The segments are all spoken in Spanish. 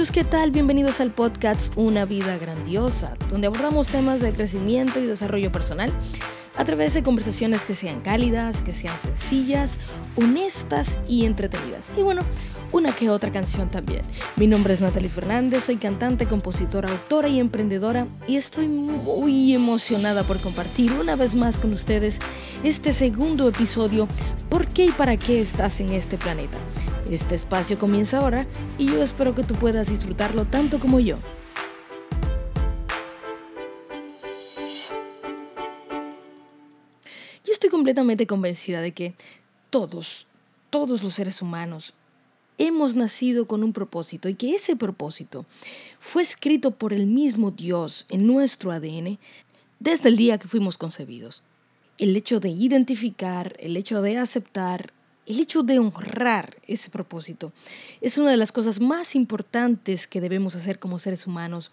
muchachos, ¿qué tal? Bienvenidos al podcast Una vida grandiosa, donde abordamos temas de crecimiento y desarrollo personal a través de conversaciones que sean cálidas, que sean sencillas, honestas y entretenidas. Y bueno, una que otra canción también. Mi nombre es Natalie Fernández, soy cantante, compositora, autora y emprendedora y estoy muy emocionada por compartir una vez más con ustedes este segundo episodio ¿Por qué y para qué estás en este planeta? Este espacio comienza ahora y yo espero que tú puedas disfrutarlo tanto como yo. Yo estoy completamente convencida de que todos, todos los seres humanos hemos nacido con un propósito y que ese propósito fue escrito por el mismo Dios en nuestro ADN desde el día que fuimos concebidos. El hecho de identificar, el hecho de aceptar, el hecho de honrar ese propósito es una de las cosas más importantes que debemos hacer como seres humanos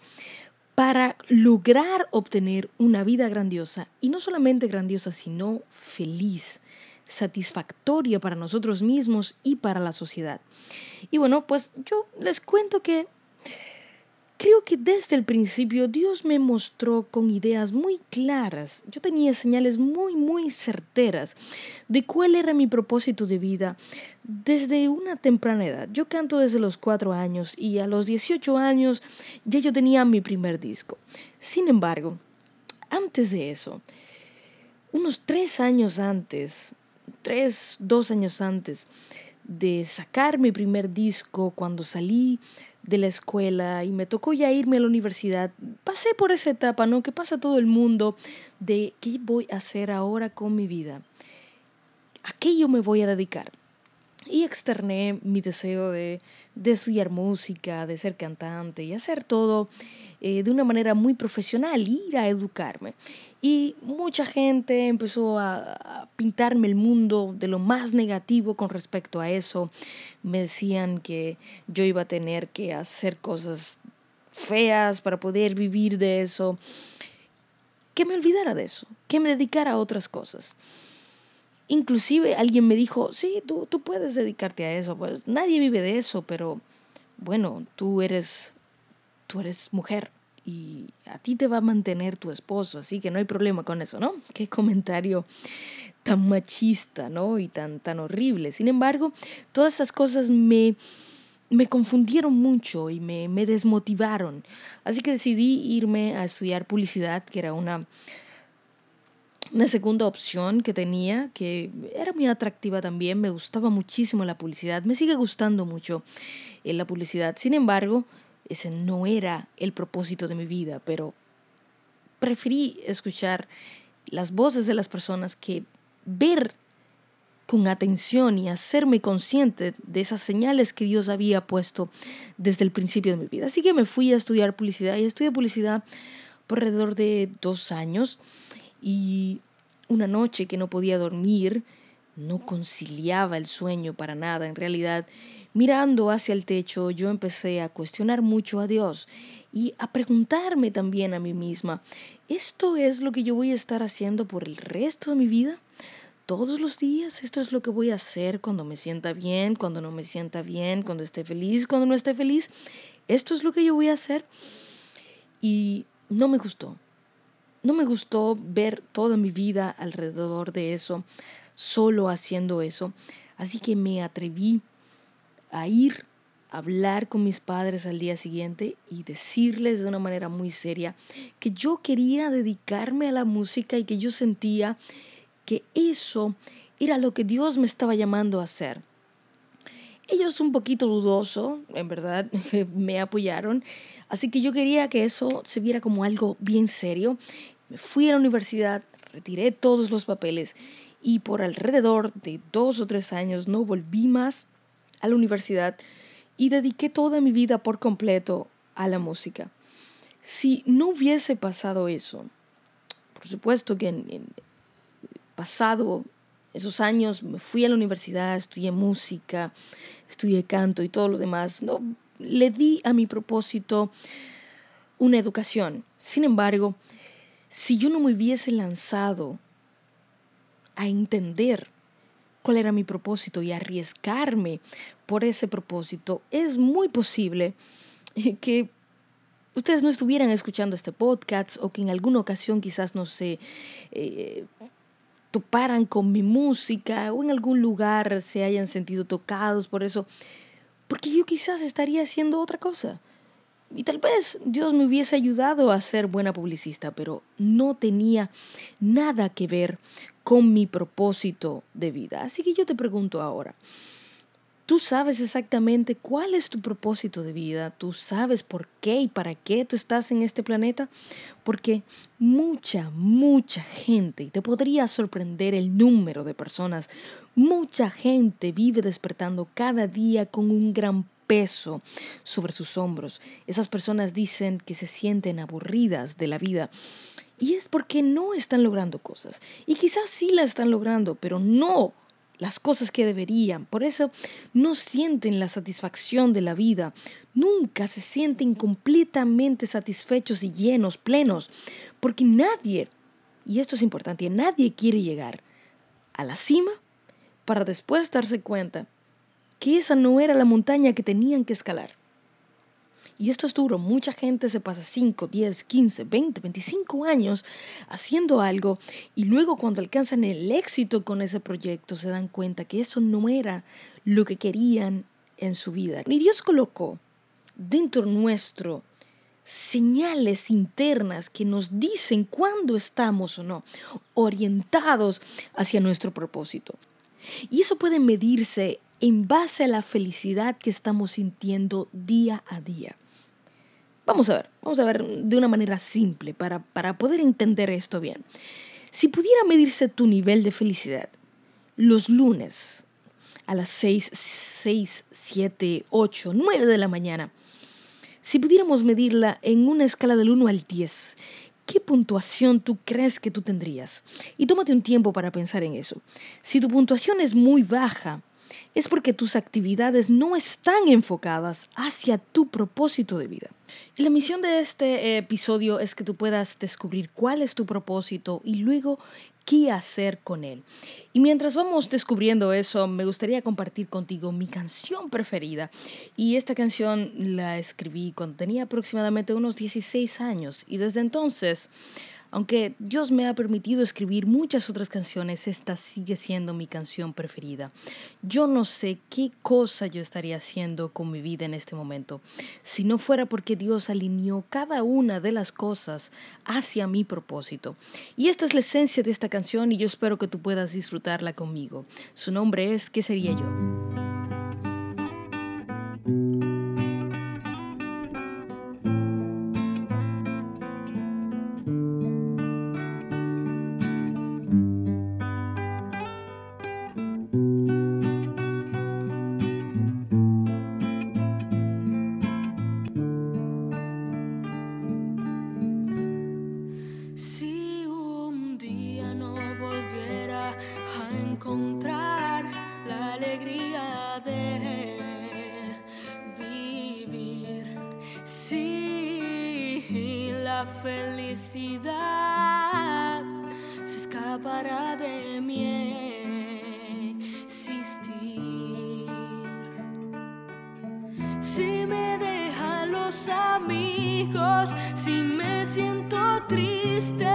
para lograr obtener una vida grandiosa y no solamente grandiosa, sino feliz, satisfactoria para nosotros mismos y para la sociedad. Y bueno, pues yo les cuento que Creo que desde el principio Dios me mostró con ideas muy claras. Yo tenía señales muy, muy certeras de cuál era mi propósito de vida desde una temprana edad. Yo canto desde los cuatro años y a los 18 años ya yo tenía mi primer disco. Sin embargo, antes de eso, unos tres años antes, tres, dos años antes de sacar mi primer disco, cuando salí de la escuela y me tocó ya irme a la universidad, pasé por esa etapa, ¿no? Que pasa todo el mundo de qué voy a hacer ahora con mi vida. ¿A qué yo me voy a dedicar? Y externé mi deseo de, de estudiar música, de ser cantante y hacer todo eh, de una manera muy profesional, ir a educarme. Y mucha gente empezó a, pintarme el mundo de lo más negativo con respecto a eso. Me decían que yo iba a tener que hacer cosas feas para poder vivir de eso. Que me olvidara de eso, que me dedicara a otras cosas. Inclusive alguien me dijo, sí, tú, tú puedes dedicarte a eso, pues nadie vive de eso, pero bueno, tú eres tú eres mujer y a ti te va a mantener tu esposo, así que no hay problema con eso, ¿no? Qué comentario tan machista, ¿no? Y tan, tan horrible. Sin embargo, todas esas cosas me, me confundieron mucho y me, me desmotivaron. Así que decidí irme a estudiar publicidad, que era una, una segunda opción que tenía, que era muy atractiva también, me gustaba muchísimo la publicidad, me sigue gustando mucho eh, la publicidad. Sin embargo, ese no era el propósito de mi vida, pero preferí escuchar las voces de las personas que ver con atención y hacerme consciente de esas señales que Dios había puesto desde el principio de mi vida. Así que me fui a estudiar publicidad y estudié publicidad por alrededor de dos años y una noche que no podía dormir, no conciliaba el sueño para nada en realidad Mirando hacia el techo, yo empecé a cuestionar mucho a Dios y a preguntarme también a mí misma, ¿esto es lo que yo voy a estar haciendo por el resto de mi vida? Todos los días, esto es lo que voy a hacer cuando me sienta bien, cuando no me sienta bien, cuando esté feliz, cuando no esté feliz. Esto es lo que yo voy a hacer. Y no me gustó. No me gustó ver toda mi vida alrededor de eso, solo haciendo eso. Así que me atreví a ir a hablar con mis padres al día siguiente y decirles de una manera muy seria que yo quería dedicarme a la música y que yo sentía que eso era lo que Dios me estaba llamando a hacer. Ellos un poquito dudoso, en verdad, me apoyaron, así que yo quería que eso se viera como algo bien serio. Me fui a la universidad, retiré todos los papeles y por alrededor de dos o tres años no volví más a la universidad y dediqué toda mi vida por completo a la música. Si no hubiese pasado eso, por supuesto que en, pasado esos años me fui a la universidad, estudié música, estudié canto y todo lo demás, no le di a mi propósito una educación. Sin embargo, si yo no me hubiese lanzado a entender cuál era mi propósito y arriesgarme por ese propósito, es muy posible que ustedes no estuvieran escuchando este podcast o que en alguna ocasión quizás no se eh, toparan con mi música o en algún lugar se hayan sentido tocados por eso, porque yo quizás estaría haciendo otra cosa. Y tal vez Dios me hubiese ayudado a ser buena publicista, pero no tenía nada que ver con mi propósito de vida. Así que yo te pregunto ahora, Tú sabes exactamente cuál es tu propósito de vida, tú sabes por qué y para qué tú estás en este planeta, porque mucha, mucha gente, y te podría sorprender el número de personas, mucha gente vive despertando cada día con un gran peso sobre sus hombros. Esas personas dicen que se sienten aburridas de la vida. Y es porque no están logrando cosas. Y quizás sí la están logrando, pero no las cosas que deberían. Por eso no sienten la satisfacción de la vida. Nunca se sienten completamente satisfechos y llenos, plenos. Porque nadie, y esto es importante, nadie quiere llegar a la cima para después darse cuenta que esa no era la montaña que tenían que escalar. Y esto es duro. Mucha gente se pasa 5, 10, 15, 20, 25 años haciendo algo y luego cuando alcanzan el éxito con ese proyecto se dan cuenta que eso no era lo que querían en su vida. Y Dios colocó dentro nuestro señales internas que nos dicen cuándo estamos o no orientados hacia nuestro propósito. Y eso puede medirse en base a la felicidad que estamos sintiendo día a día. Vamos a ver, vamos a ver de una manera simple para, para poder entender esto bien. Si pudiera medirse tu nivel de felicidad los lunes a las 6, 6, 7, 8, 9 de la mañana, si pudiéramos medirla en una escala del 1 al 10, ¿qué puntuación tú crees que tú tendrías? Y tómate un tiempo para pensar en eso. Si tu puntuación es muy baja, es porque tus actividades no están enfocadas hacia tu propósito de vida. Y la misión de este episodio es que tú puedas descubrir cuál es tu propósito y luego qué hacer con él. Y mientras vamos descubriendo eso, me gustaría compartir contigo mi canción preferida. Y esta canción la escribí cuando tenía aproximadamente unos 16 años y desde entonces aunque Dios me ha permitido escribir muchas otras canciones, esta sigue siendo mi canción preferida. Yo no sé qué cosa yo estaría haciendo con mi vida en este momento si no fuera porque Dios alineó cada una de las cosas hacia mi propósito. Y esta es la esencia de esta canción y yo espero que tú puedas disfrutarla conmigo. Su nombre es ¿Qué sería yo? Felicidad se escapará de mi existir. Si me dejan los amigos, si me siento triste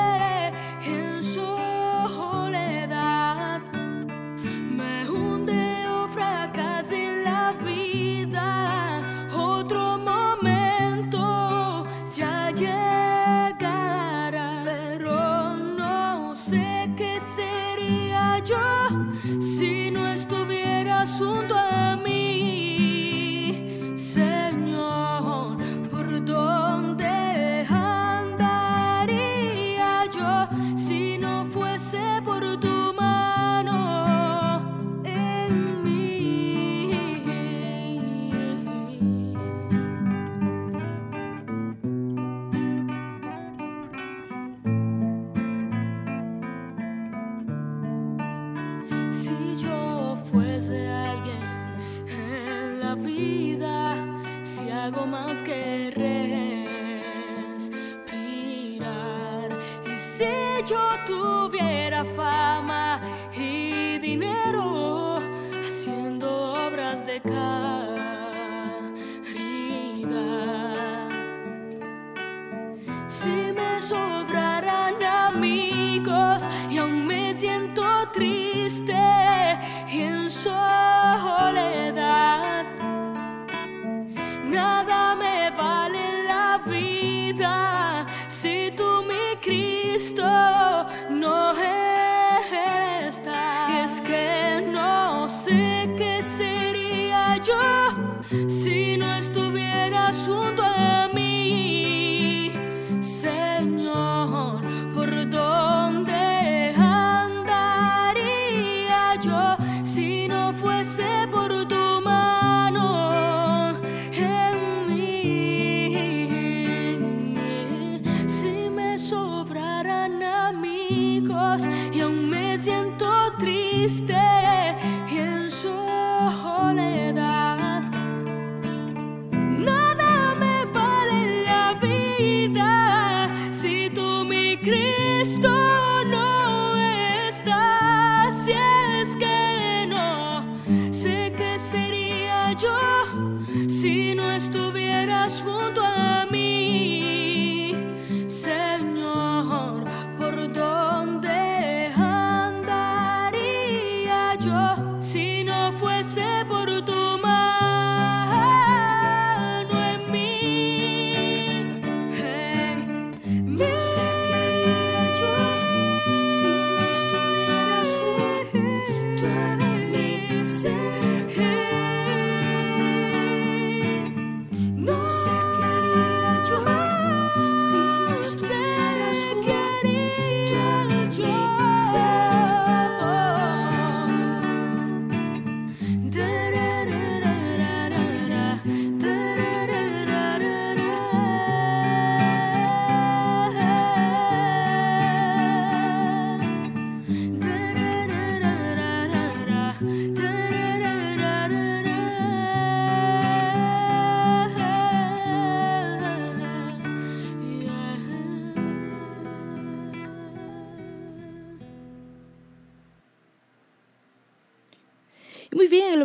no estuvieras junto a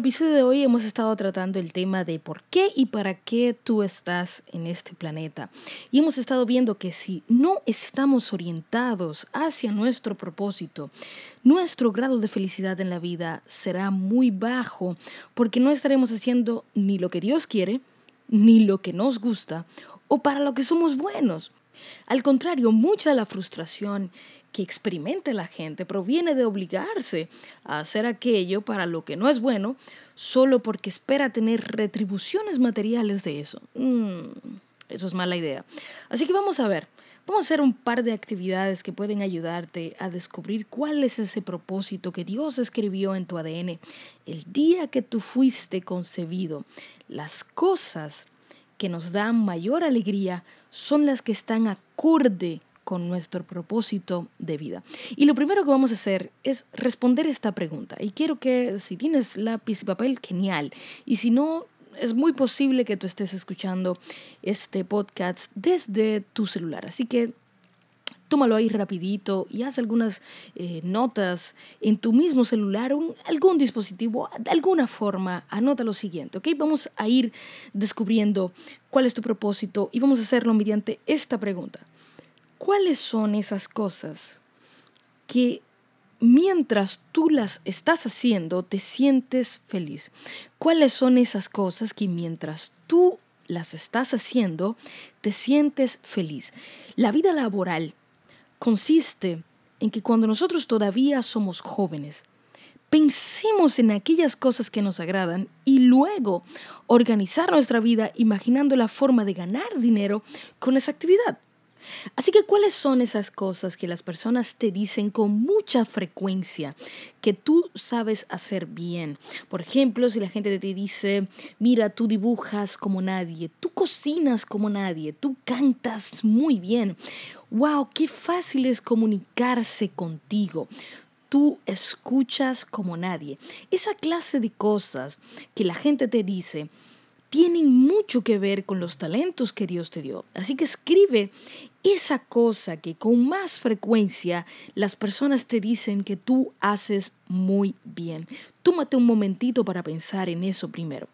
episodio de hoy hemos estado tratando el tema de por qué y para qué tú estás en este planeta. Y hemos estado viendo que si no estamos orientados hacia nuestro propósito, nuestro grado de felicidad en la vida será muy bajo porque no estaremos haciendo ni lo que Dios quiere, ni lo que nos gusta o para lo que somos buenos. Al contrario, mucha de la frustración que experimenta la gente proviene de obligarse a hacer aquello para lo que no es bueno solo porque espera tener retribuciones materiales de eso. Mm, eso es mala idea. Así que vamos a ver, vamos a hacer un par de actividades que pueden ayudarte a descubrir cuál es ese propósito que Dios escribió en tu ADN el día que tú fuiste concebido. Las cosas que nos dan mayor alegría son las que están acorde con nuestro propósito de vida. Y lo primero que vamos a hacer es responder esta pregunta. Y quiero que si tienes lápiz y papel, genial. Y si no, es muy posible que tú estés escuchando este podcast desde tu celular. Así que tómalo ahí rapidito y haz algunas eh, notas en tu mismo celular o algún dispositivo, de alguna forma, anota lo siguiente, ¿ok? Vamos a ir descubriendo cuál es tu propósito y vamos a hacerlo mediante esta pregunta. ¿Cuáles son esas cosas que mientras tú las estás haciendo te sientes feliz? ¿Cuáles son esas cosas que mientras tú las estás haciendo te sientes feliz? La vida laboral consiste en que cuando nosotros todavía somos jóvenes, pensemos en aquellas cosas que nos agradan y luego organizar nuestra vida imaginando la forma de ganar dinero con esa actividad. Así que, ¿cuáles son esas cosas que las personas te dicen con mucha frecuencia que tú sabes hacer bien? Por ejemplo, si la gente te dice, mira, tú dibujas como nadie, tú cocinas como nadie, tú cantas muy bien. ¡Wow! ¡Qué fácil es comunicarse contigo! Tú escuchas como nadie. Esa clase de cosas que la gente te dice tienen mucho que ver con los talentos que Dios te dio. Así que escribe esa cosa que con más frecuencia las personas te dicen que tú haces muy bien. Tómate un momentito para pensar en eso primero.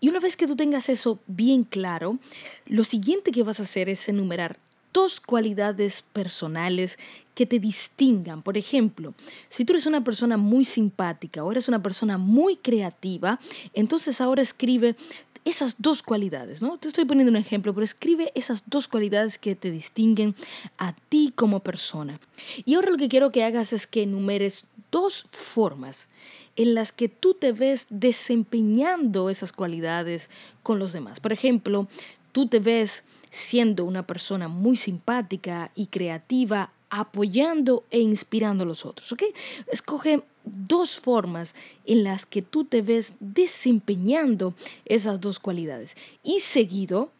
Y una vez que tú tengas eso bien claro, lo siguiente que vas a hacer es enumerar dos cualidades personales que te distingan. Por ejemplo, si tú eres una persona muy simpática o eres una persona muy creativa, entonces ahora escribe esas dos cualidades, ¿no? Te estoy poniendo un ejemplo, pero escribe esas dos cualidades que te distinguen a ti como persona. Y ahora lo que quiero que hagas es que enumeres dos formas en las que tú te ves desempeñando esas cualidades con los demás. Por ejemplo, tú te ves siendo una persona muy simpática y creativa, apoyando e inspirando a los otros. ¿ok? Escoge dos formas en las que tú te ves desempeñando esas dos cualidades. Y seguido,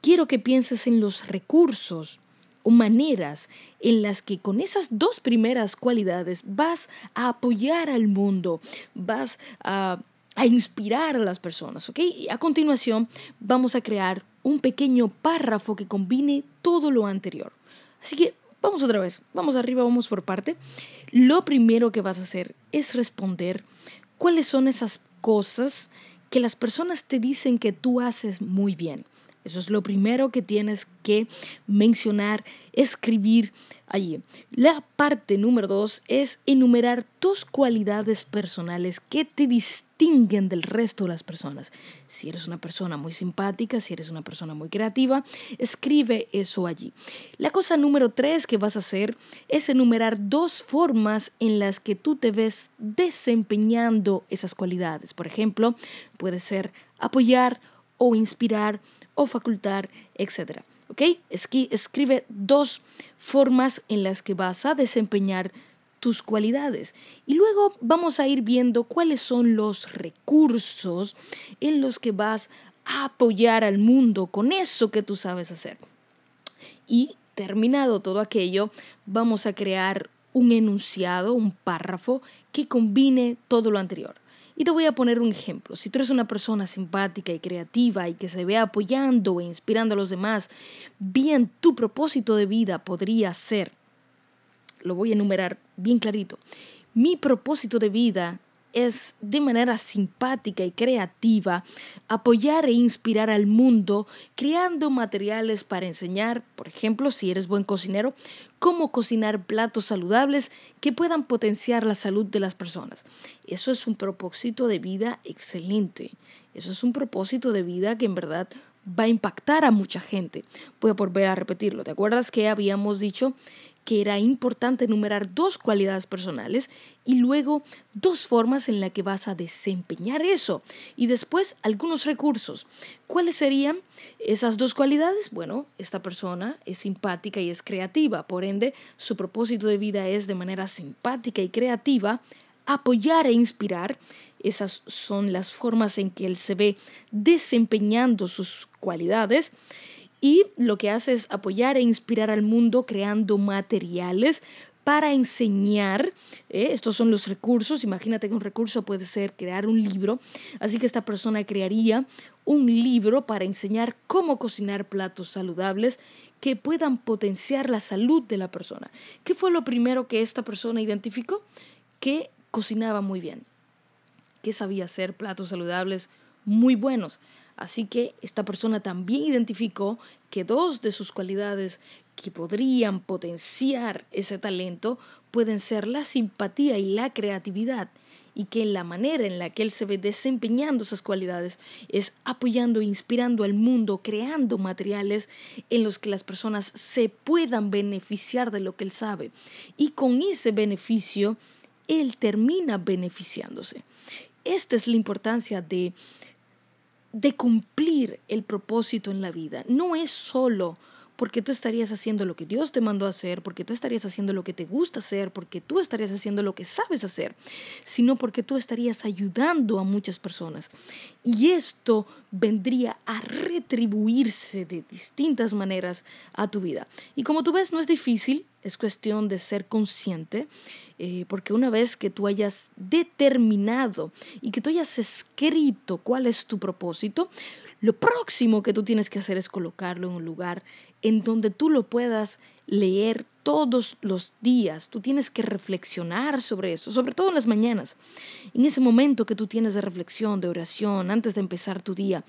quiero que pienses en los recursos o maneras en las que con esas dos primeras cualidades vas a apoyar al mundo, vas a, a inspirar a las personas. ¿ok? Y a continuación vamos a crear un pequeño párrafo que combine todo lo anterior. Así que vamos otra vez, vamos arriba, vamos por parte. Lo primero que vas a hacer es responder cuáles son esas cosas que las personas te dicen que tú haces muy bien. Eso es lo primero que tienes que mencionar, escribir allí. La parte número dos es enumerar tus cualidades personales que te distinguen del resto de las personas. Si eres una persona muy simpática, si eres una persona muy creativa, escribe eso allí. La cosa número tres que vas a hacer es enumerar dos formas en las que tú te ves desempeñando esas cualidades. Por ejemplo, puede ser apoyar o inspirar o facultar, etc. ¿Ok? Escribe dos formas en las que vas a desempeñar tus cualidades. Y luego vamos a ir viendo cuáles son los recursos en los que vas a apoyar al mundo con eso que tú sabes hacer. Y terminado todo aquello, vamos a crear un enunciado, un párrafo que combine todo lo anterior. Y te voy a poner un ejemplo. Si tú eres una persona simpática y creativa y que se ve apoyando e inspirando a los demás, bien tu propósito de vida podría ser, lo voy a enumerar bien clarito, mi propósito de vida es de manera simpática y creativa apoyar e inspirar al mundo creando materiales para enseñar, por ejemplo, si eres buen cocinero, cómo cocinar platos saludables que puedan potenciar la salud de las personas. Eso es un propósito de vida excelente. Eso es un propósito de vida que en verdad va a impactar a mucha gente. Voy a volver a repetirlo. ¿Te acuerdas que habíamos dicho que era importante enumerar dos cualidades personales y luego dos formas en las que vas a desempeñar eso y después algunos recursos. ¿Cuáles serían esas dos cualidades? Bueno, esta persona es simpática y es creativa, por ende su propósito de vida es de manera simpática y creativa apoyar e inspirar. Esas son las formas en que él se ve desempeñando sus cualidades y lo que hace es apoyar e inspirar al mundo creando materiales para enseñar. ¿eh? Estos son los recursos. Imagínate que un recurso puede ser crear un libro. Así que esta persona crearía un libro para enseñar cómo cocinar platos saludables que puedan potenciar la salud de la persona. ¿Qué fue lo primero que esta persona identificó? Que cocinaba muy bien, que sabía hacer platos saludables muy buenos. Así que esta persona también identificó que dos de sus cualidades que podrían potenciar ese talento pueden ser la simpatía y la creatividad y que la manera en la que él se ve desempeñando esas cualidades es apoyando e inspirando al mundo, creando materiales en los que las personas se puedan beneficiar de lo que él sabe. Y con ese beneficio, él termina beneficiándose. Esta es la importancia de de cumplir el propósito en la vida. No es solo porque tú estarías haciendo lo que Dios te mandó a hacer, porque tú estarías haciendo lo que te gusta hacer, porque tú estarías haciendo lo que sabes hacer, sino porque tú estarías ayudando a muchas personas. Y esto vendría a retribuirse de distintas maneras a tu vida. Y como tú ves, no es difícil, es cuestión de ser consciente, eh, porque una vez que tú hayas determinado y que tú hayas escrito cuál es tu propósito, lo próximo que tú tienes que hacer es colocarlo en un lugar en donde tú lo puedas leer todos los días. Tú tienes que reflexionar sobre eso, sobre todo en las mañanas. En ese momento que tú tienes de reflexión, de oración, antes de empezar tu día,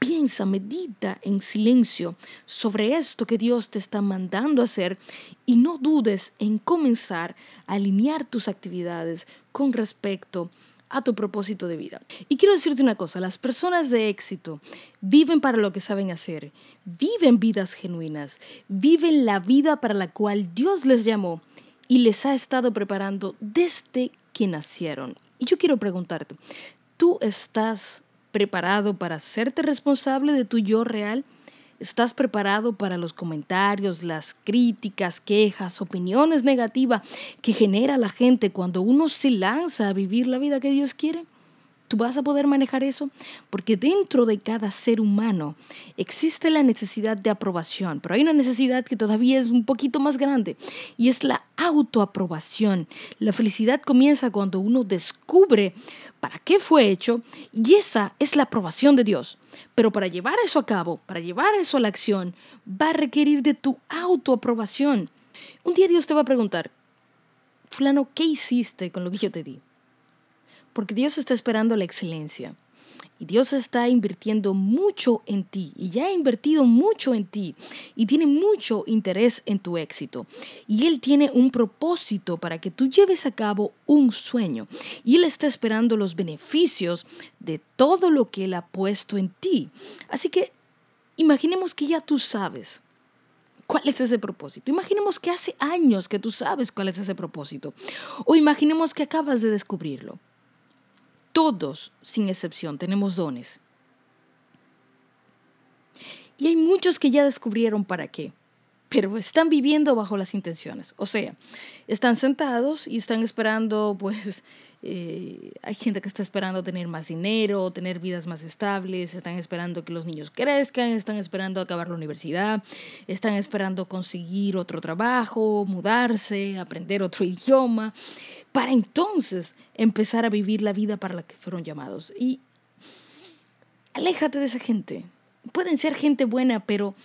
Piensa, medita en silencio sobre esto que Dios te está mandando hacer y no dudes en comenzar a alinear tus actividades con respecto a tu propósito de vida. Y quiero decirte una cosa, las personas de éxito viven para lo que saben hacer, viven vidas genuinas, viven la vida para la cual Dios les llamó y les ha estado preparando desde que nacieron. Y yo quiero preguntarte, ¿tú estás preparado para hacerte responsable de tu yo real? ¿Estás preparado para los comentarios, las críticas, quejas, opiniones negativas que genera la gente cuando uno se lanza a vivir la vida que Dios quiere? ¿Tú vas a poder manejar eso? Porque dentro de cada ser humano existe la necesidad de aprobación, pero hay una necesidad que todavía es un poquito más grande y es la autoaprobación. La felicidad comienza cuando uno descubre para qué fue hecho y esa es la aprobación de Dios. Pero para llevar eso a cabo, para llevar eso a la acción, va a requerir de tu autoaprobación. Un día Dios te va a preguntar, fulano, ¿qué hiciste con lo que yo te di? Porque Dios está esperando la excelencia. Y Dios está invirtiendo mucho en ti y ya ha invertido mucho en ti y tiene mucho interés en tu éxito. Y Él tiene un propósito para que tú lleves a cabo un sueño. Y Él está esperando los beneficios de todo lo que Él ha puesto en ti. Así que imaginemos que ya tú sabes cuál es ese propósito. Imaginemos que hace años que tú sabes cuál es ese propósito. O imaginemos que acabas de descubrirlo. Todos, sin excepción, tenemos dones. Y hay muchos que ya descubrieron para qué, pero están viviendo bajo las intenciones. O sea, están sentados y están esperando, pues, eh, hay gente que está esperando tener más dinero, tener vidas más estables, están esperando que los niños crezcan, están esperando acabar la universidad, están esperando conseguir otro trabajo, mudarse, aprender otro idioma, para entonces empezar a vivir la vida para la que fueron llamados. Y aléjate de esa gente. Pueden ser gente buena, pero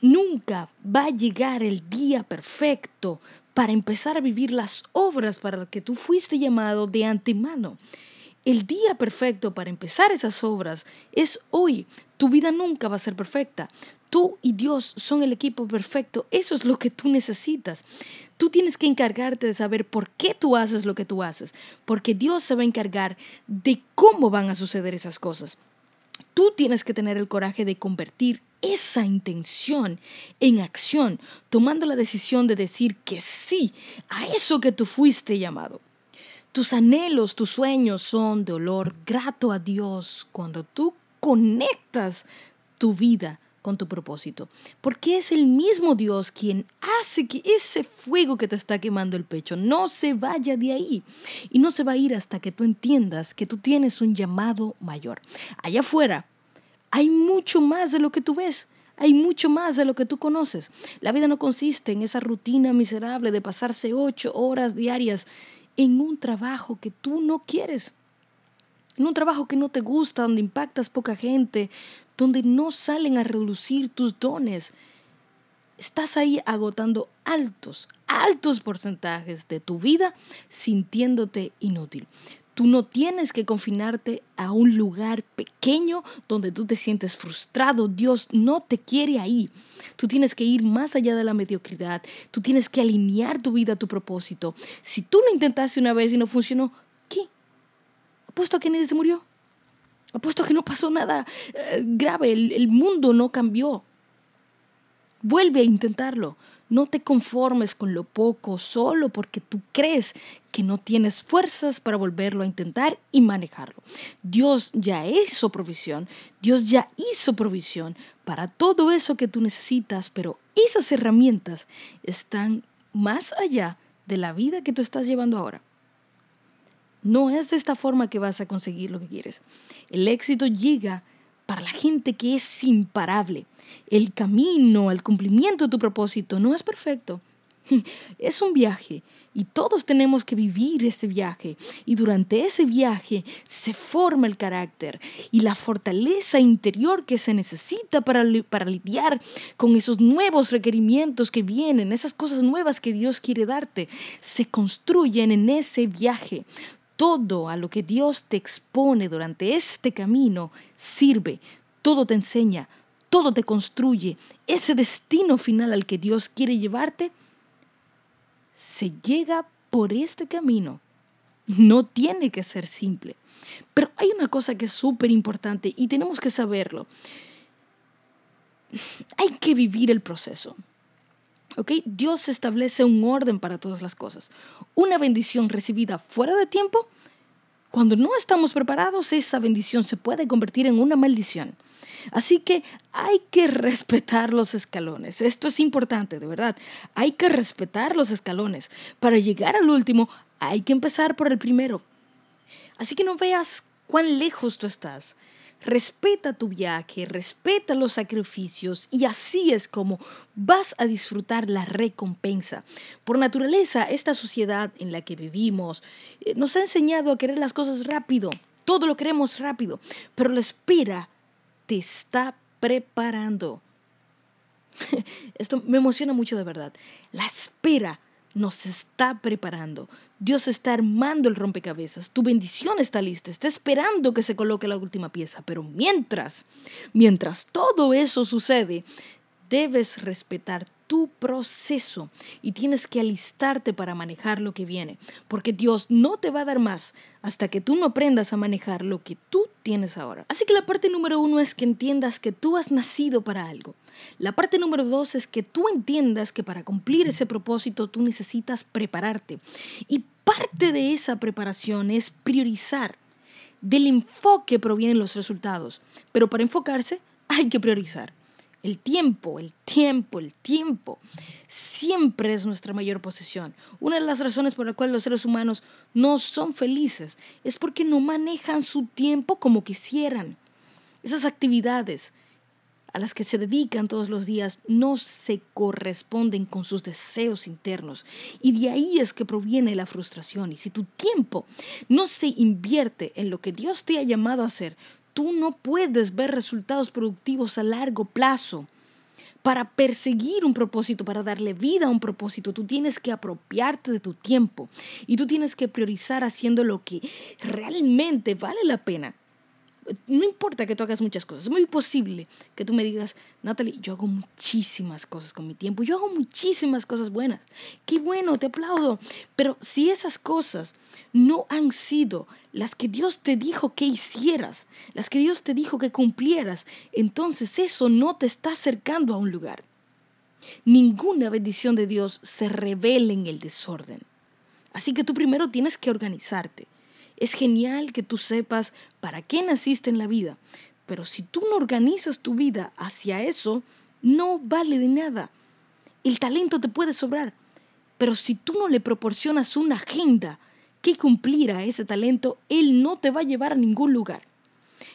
nunca va a llegar el día perfecto para empezar a vivir las obras para las que tú fuiste llamado de antemano. El día perfecto para empezar esas obras es hoy. Tu vida nunca va a ser perfecta. Tú y Dios son el equipo perfecto. Eso es lo que tú necesitas. Tú tienes que encargarte de saber por qué tú haces lo que tú haces, porque Dios se va a encargar de cómo van a suceder esas cosas. Tú tienes que tener el coraje de convertir esa intención en acción, tomando la decisión de decir que sí a eso que tú fuiste llamado. Tus anhelos, tus sueños son de olor grato a Dios cuando tú conectas tu vida con tu propósito, porque es el mismo Dios quien hace que ese fuego que te está quemando el pecho no se vaya de ahí y no se va a ir hasta que tú entiendas que tú tienes un llamado mayor. Allá afuera hay mucho más de lo que tú ves. Hay mucho más de lo que tú conoces. La vida no consiste en esa rutina miserable de pasarse ocho horas diarias en un trabajo que tú no quieres, en un trabajo que no te gusta, donde impactas poca gente, donde no salen a reducir tus dones. Estás ahí agotando altos, altos porcentajes de tu vida sintiéndote inútil. Tú no tienes que confinarte a un lugar pequeño donde tú te sientes frustrado. Dios no te quiere ahí. Tú tienes que ir más allá de la mediocridad. Tú tienes que alinear tu vida a tu propósito. Si tú lo intentaste una vez y no funcionó, ¿qué? Apuesto a que nadie se murió. Apuesto a que no pasó nada eh, grave. el mundo no cambió. Vuelve a intentarlo. No te conformes con lo poco solo porque tú crees que no tienes fuerzas para volverlo a intentar y manejarlo. Dios ya hizo provisión, Dios ya hizo provisión para todo eso que tú necesitas, pero esas herramientas están más allá de la vida que tú estás llevando ahora. No es de esta forma que vas a conseguir lo que quieres. El éxito llega para la gente que es imparable. El camino al cumplimiento de tu propósito no es perfecto. Es un viaje y todos tenemos que vivir ese viaje y durante ese viaje se forma el carácter y la fortaleza interior que se necesita para, para lidiar con esos nuevos requerimientos que vienen, esas cosas nuevas que Dios quiere darte, se construyen en ese viaje todo a lo que Dios te expone durante este camino sirve. todo te enseña, todo te construye, ese destino final al que Dios quiere llevarte, se llega por este camino. No tiene que ser simple. Pero hay una cosa que es súper importante y tenemos que saberlo. Hay que vivir el proceso. ¿Ok? Dios establece un orden para todas las cosas. Una bendición recibida fuera de tiempo, cuando no estamos preparados, esa bendición se puede convertir en una maldición. Así que hay que respetar los escalones. Esto es importante, de verdad. Hay que respetar los escalones. Para llegar al último, hay que empezar por el primero. Así que no veas cuán lejos tú estás. Respeta tu viaje, respeta los sacrificios y así es como vas a disfrutar la recompensa. Por naturaleza, esta sociedad en la que vivimos eh, nos ha enseñado a querer las cosas rápido. Todo lo queremos rápido, pero la espera te está preparando. Esto me emociona mucho de verdad. La espera nos está preparando. Dios está armando el rompecabezas. Tu bendición está lista. Está esperando que se coloque la última pieza. Pero mientras, mientras todo eso sucede, debes respetar tu proceso y tienes que alistarte para manejar lo que viene, porque Dios no te va a dar más hasta que tú no aprendas a manejar lo que tú tienes ahora. Así que la parte número uno es que entiendas que tú has nacido para algo. La parte número dos es que tú entiendas que para cumplir ese propósito tú necesitas prepararte. Y parte de esa preparación es priorizar. Del enfoque provienen los resultados, pero para enfocarse hay que priorizar. El tiempo, el tiempo, el tiempo siempre es nuestra mayor posesión. Una de las razones por las cuales los seres humanos no son felices es porque no manejan su tiempo como quisieran. Esas actividades a las que se dedican todos los días no se corresponden con sus deseos internos. Y de ahí es que proviene la frustración. Y si tu tiempo no se invierte en lo que Dios te ha llamado a hacer, tú no puedes ver resultados productivos a largo plazo. Para perseguir un propósito, para darle vida a un propósito, tú tienes que apropiarte de tu tiempo y tú tienes que priorizar haciendo lo que realmente vale la pena no importa que tú hagas muchas cosas, es muy posible que tú me digas, Natalie, yo hago muchísimas cosas con mi tiempo, yo hago muchísimas cosas buenas, qué bueno, te aplaudo, pero si esas cosas no han sido las que Dios te dijo que hicieras, las que Dios te dijo que cumplieras, entonces eso no te está acercando a un lugar. Ninguna bendición de Dios se revela en el desorden. Así que tú primero tienes que organizarte. Es genial que tú sepas para qué naciste en la vida, pero si tú no organizas tu vida hacia eso, no vale de nada. El talento te puede sobrar, pero si tú no le proporcionas una agenda que cumplir a ese talento, él no te va a llevar a ningún lugar.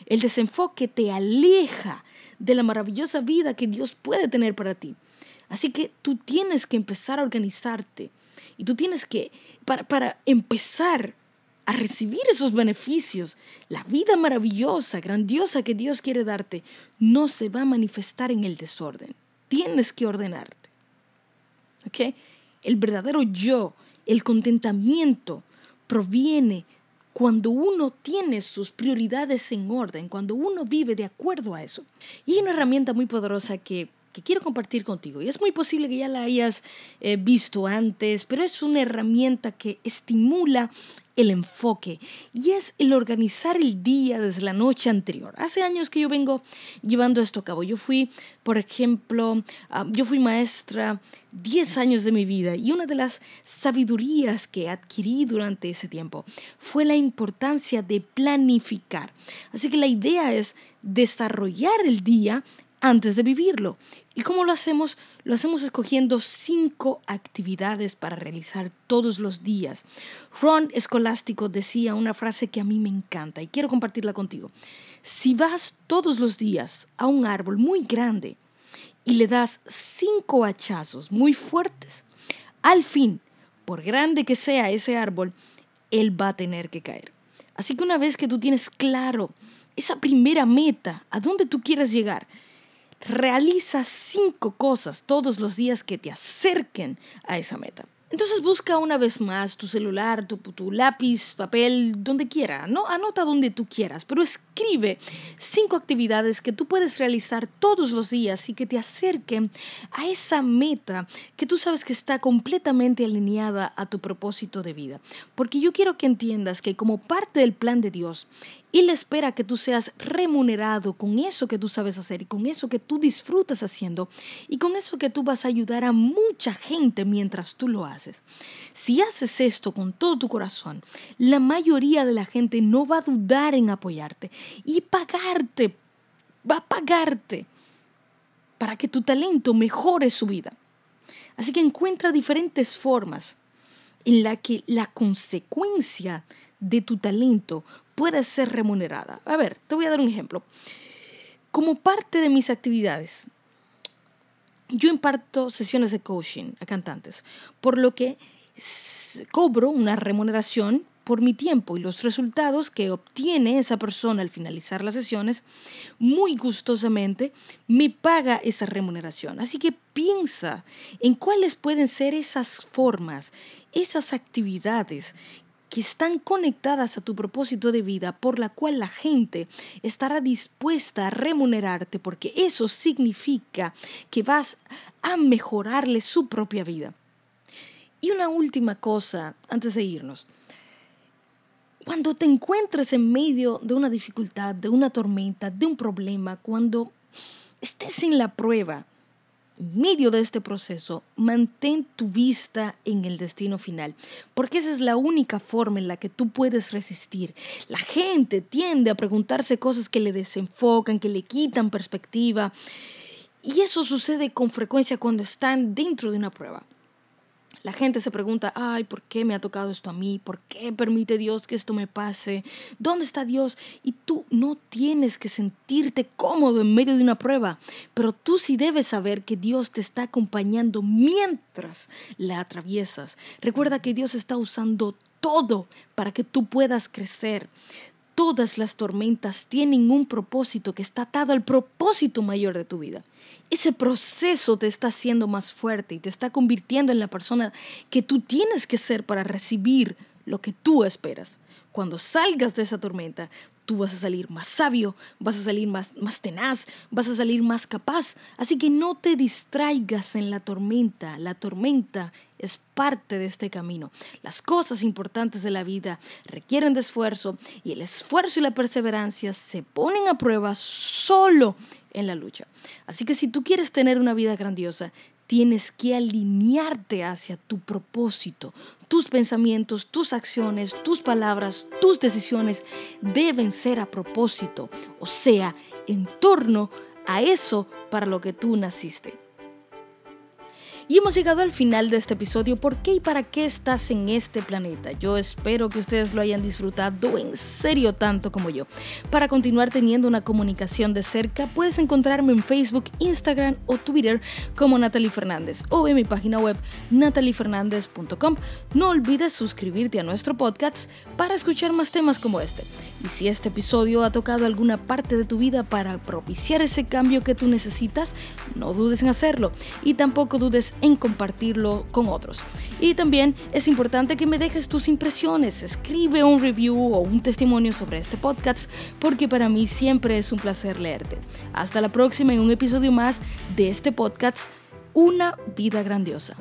El desenfoque te aleja de la maravillosa vida que Dios puede tener para ti. Así que tú tienes que empezar a organizarte y tú tienes que, para, para empezar a recibir esos beneficios. La vida maravillosa, grandiosa que Dios quiere darte, no se va a manifestar en el desorden. Tienes que ordenarte. ¿Ok? El verdadero yo, el contentamiento, proviene cuando uno tiene sus prioridades en orden, cuando uno vive de acuerdo a eso. Y hay una herramienta muy poderosa que, quiero compartir contigo. Y es muy posible que ya la hayas eh, visto antes, pero es una herramienta que estimula el enfoque y es el organizar el día desde la noche anterior. Hace años que yo vengo llevando esto a cabo. Yo fui, por ejemplo, ah, yo fui maestra 10 años de mi vida y una de las sabidurías que adquirí durante ese tiempo fue la importancia de planificar. Así que la idea es desarrollar el día antes de vivirlo. ¿Y cómo lo hacemos? Lo hacemos escogiendo cinco actividades para realizar todos los días. Ron Escolástico decía una frase que a mí me encanta y quiero compartirla contigo. Si vas todos los días a un árbol muy grande y le das cinco hachazos muy fuertes, al fin, por grande que sea ese árbol, él va a tener que caer. Así que una vez que tú tienes claro esa primera meta, a dónde tú quieres llegar, Realiza cinco cosas todos los días que te acerquen a esa meta. Entonces busca una vez más tu celular, tu, lápiz, papel, donde quiera, ¿no? Anota donde tú quieras, pero escribe cinco actividades que tú puedes realizar todos los días y que te acerquen a esa meta que tú sabes que está completamente alineada a tu propósito de vida. Porque yo quiero que entiendas que como parte del plan de Dios, Él espera que tú seas remunerado con eso que tú sabes hacer y con eso que tú disfrutas haciendo y con eso que tú vas a ayudar a mucha gente mientras tú lo haces. Si haces esto con todo tu corazón, la mayoría de la gente no va a dudar en apoyarte y pagarte, va a pagarte para que tu talento mejore su vida. Así que encuentra diferentes formas en la que la consecuencia de tu talento puede ser remunerada. A ver, te voy a dar un ejemplo. Como parte de mis actividades, yo imparto sesiones de coaching a cantantes, por lo que cobro una remuneración por mi tiempo y los resultados que obtiene esa persona al finalizar las sesiones, muy gustosamente me paga esa remuneración. Así que piensa en cuáles pueden ser esas formas, esas actividades que están conectadas a tu propósito de vida por la cual la gente estará dispuesta a remunerarte porque eso significa que vas a mejorarle su propia vida. Y una última cosa antes de irnos. Cuando te encuentres en medio de una dificultad, de una tormenta, de un problema, cuando estés en la prueba, medio de este proceso, mantén tu vista en el destino final, porque esa es la única forma en la que tú puedes resistir. La gente tiende a preguntarse cosas que le desenfocan, que le quitan perspectiva, y eso sucede con frecuencia cuando están dentro de una prueba. La gente se pregunta, ay, ¿por qué me ha tocado esto a mí? ¿Por qué permite Dios que esto me pase? ¿Dónde está Dios? Y tú no tienes que sentirte cómodo en medio de una prueba, pero tú sí debes saber que Dios te está acompañando mientras la atraviesas. Recuerda que Dios está usando todo para que tú puedas crecer. Todas las tormentas tienen un propósito que está atado al propósito mayor de tu vida. Ese proceso te está haciendo más fuerte y te está convirtiendo en la persona que tú tienes que ser para recibir lo que tú esperas. Cuando salgas de esa tormenta, tú vas a salir más sabio, vas a salir más, más tenaz, vas a salir más capaz. Así que no te distraigas en la tormenta. La tormenta es parte de este camino. Las cosas importantes de la vida requieren de esfuerzo y el esfuerzo y la perseverancia se ponen a prueba solo en la lucha. Así que si tú quieres tener una vida grandiosa, tienes que alinearte hacia tu propósito. Tus pensamientos, tus acciones, tus palabras, tus decisiones deben ser a propósito, o sea, en torno a eso para lo que tú naciste. Y hemos llegado al final de este episodio. ¿Por qué y para qué estás en este planeta? Yo espero que ustedes lo hayan disfrutado en serio tanto como yo. Para continuar teniendo una comunicación de cerca, puedes encontrarme en Facebook, Instagram o Twitter como Natalie Fernández o en mi página web nataliefernandez.com. No olvides suscribirte a nuestro podcast para escuchar más temas como este. Y si este episodio ha tocado alguna parte de tu vida para propiciar ese cambio que tú necesitas, no dudes en hacerlo y tampoco dudes en compartirlo con otros. Y también es importante que me dejes tus impresiones, escribe un review o un testimonio sobre este podcast porque para mí siempre es un placer leerte. Hasta la próxima en un episodio más de este podcast, Una vida grandiosa.